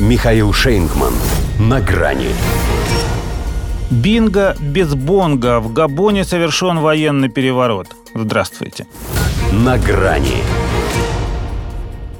Михаил Шейнгман. На грани. Бинго без бонга. В Габоне совершен военный переворот. Здравствуйте. На грани.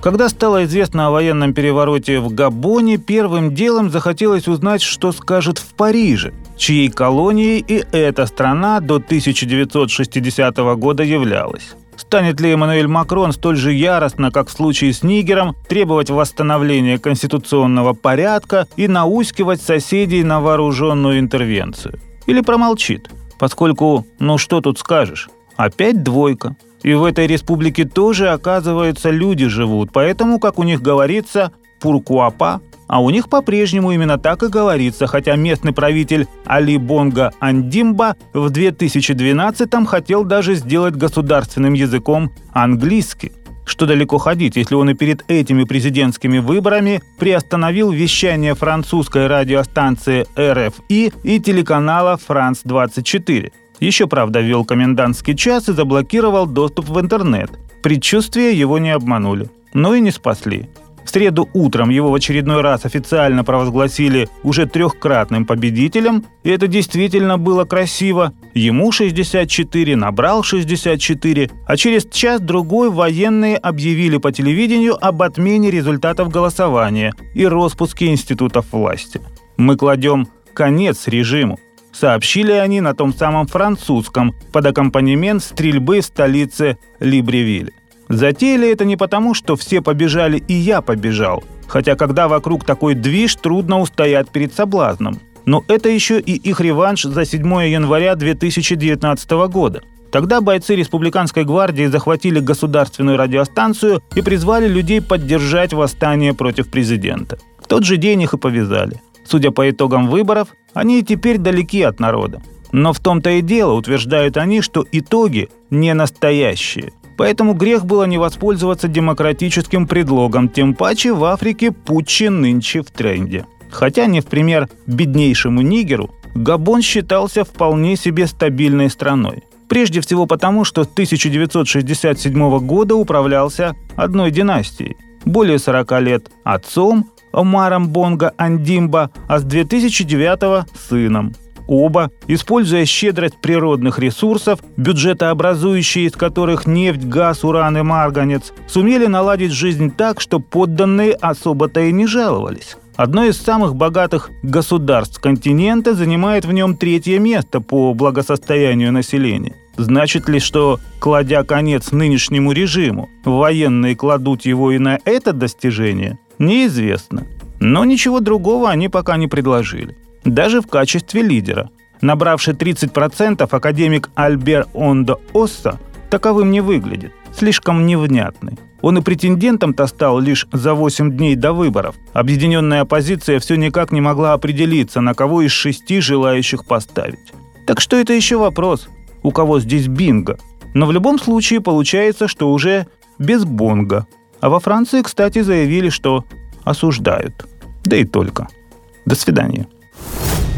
Когда стало известно о военном перевороте в Габоне, первым делом захотелось узнать, что скажет в Париже, чьей колонией и эта страна до 1960 года являлась. Станет ли Эммануэль Макрон столь же яростно, как в случае с Нигером, требовать восстановления конституционного порядка и наускивать соседей на вооруженную интервенцию? Или промолчит? Поскольку, ну что тут скажешь, опять двойка. И в этой республике тоже, оказывается, люди живут, поэтому, как у них говорится, пуркуапа а у них по-прежнему именно так и говорится, хотя местный правитель Али Бонга Андимба в 2012-м хотел даже сделать государственным языком английский. Что далеко ходить, если он и перед этими президентскими выборами приостановил вещание французской радиостанции РФИ и телеканала «Франс-24». Еще, правда, ввел комендантский час и заблокировал доступ в интернет. Предчувствия его не обманули. Но и не спасли. В среду утром его в очередной раз официально провозгласили уже трехкратным победителем, и это действительно было красиво. Ему 64, набрал 64, а через час-другой военные объявили по телевидению об отмене результатов голосования и распуске институтов власти. Мы кладем конец режиму. Сообщили они на том самом французском под аккомпанемент стрельбы в столице Либревиль. Затеяли это не потому, что все побежали и я побежал, хотя когда вокруг такой движ, трудно устоять перед соблазном. Но это еще и их реванш за 7 января 2019 года. Тогда бойцы Республиканской гвардии захватили государственную радиостанцию и призвали людей поддержать восстание против президента. В тот же день их и повязали. Судя по итогам выборов, они теперь далеки от народа. Но в том-то и дело, утверждают они, что итоги не настоящие. Поэтому грех было не воспользоваться демократическим предлогом, тем паче в Африке путчи нынче в тренде. Хотя не в пример беднейшему Нигеру, Габон считался вполне себе стабильной страной. Прежде всего потому, что с 1967 года управлялся одной династией. Более 40 лет отцом Омаром Бонга Андимба, а с 2009 сыном – Оба, используя щедрость природных ресурсов, бюджетообразующие из которых нефть, газ, уран и марганец, сумели наладить жизнь так, что подданные особо-то и не жаловались. Одно из самых богатых государств континента занимает в нем третье место по благосостоянию населения. Значит ли, что, кладя конец нынешнему режиму, военные кладут его и на это достижение? Неизвестно. Но ничего другого они пока не предложили даже в качестве лидера. Набравший 30%, академик Альбер Ондо Осса таковым не выглядит, слишком невнятный. Он и претендентом-то стал лишь за 8 дней до выборов. Объединенная оппозиция все никак не могла определиться, на кого из шести желающих поставить. Так что это еще вопрос, у кого здесь бинго. Но в любом случае получается, что уже без бонга. А во Франции, кстати, заявили, что осуждают. Да и только. До свидания.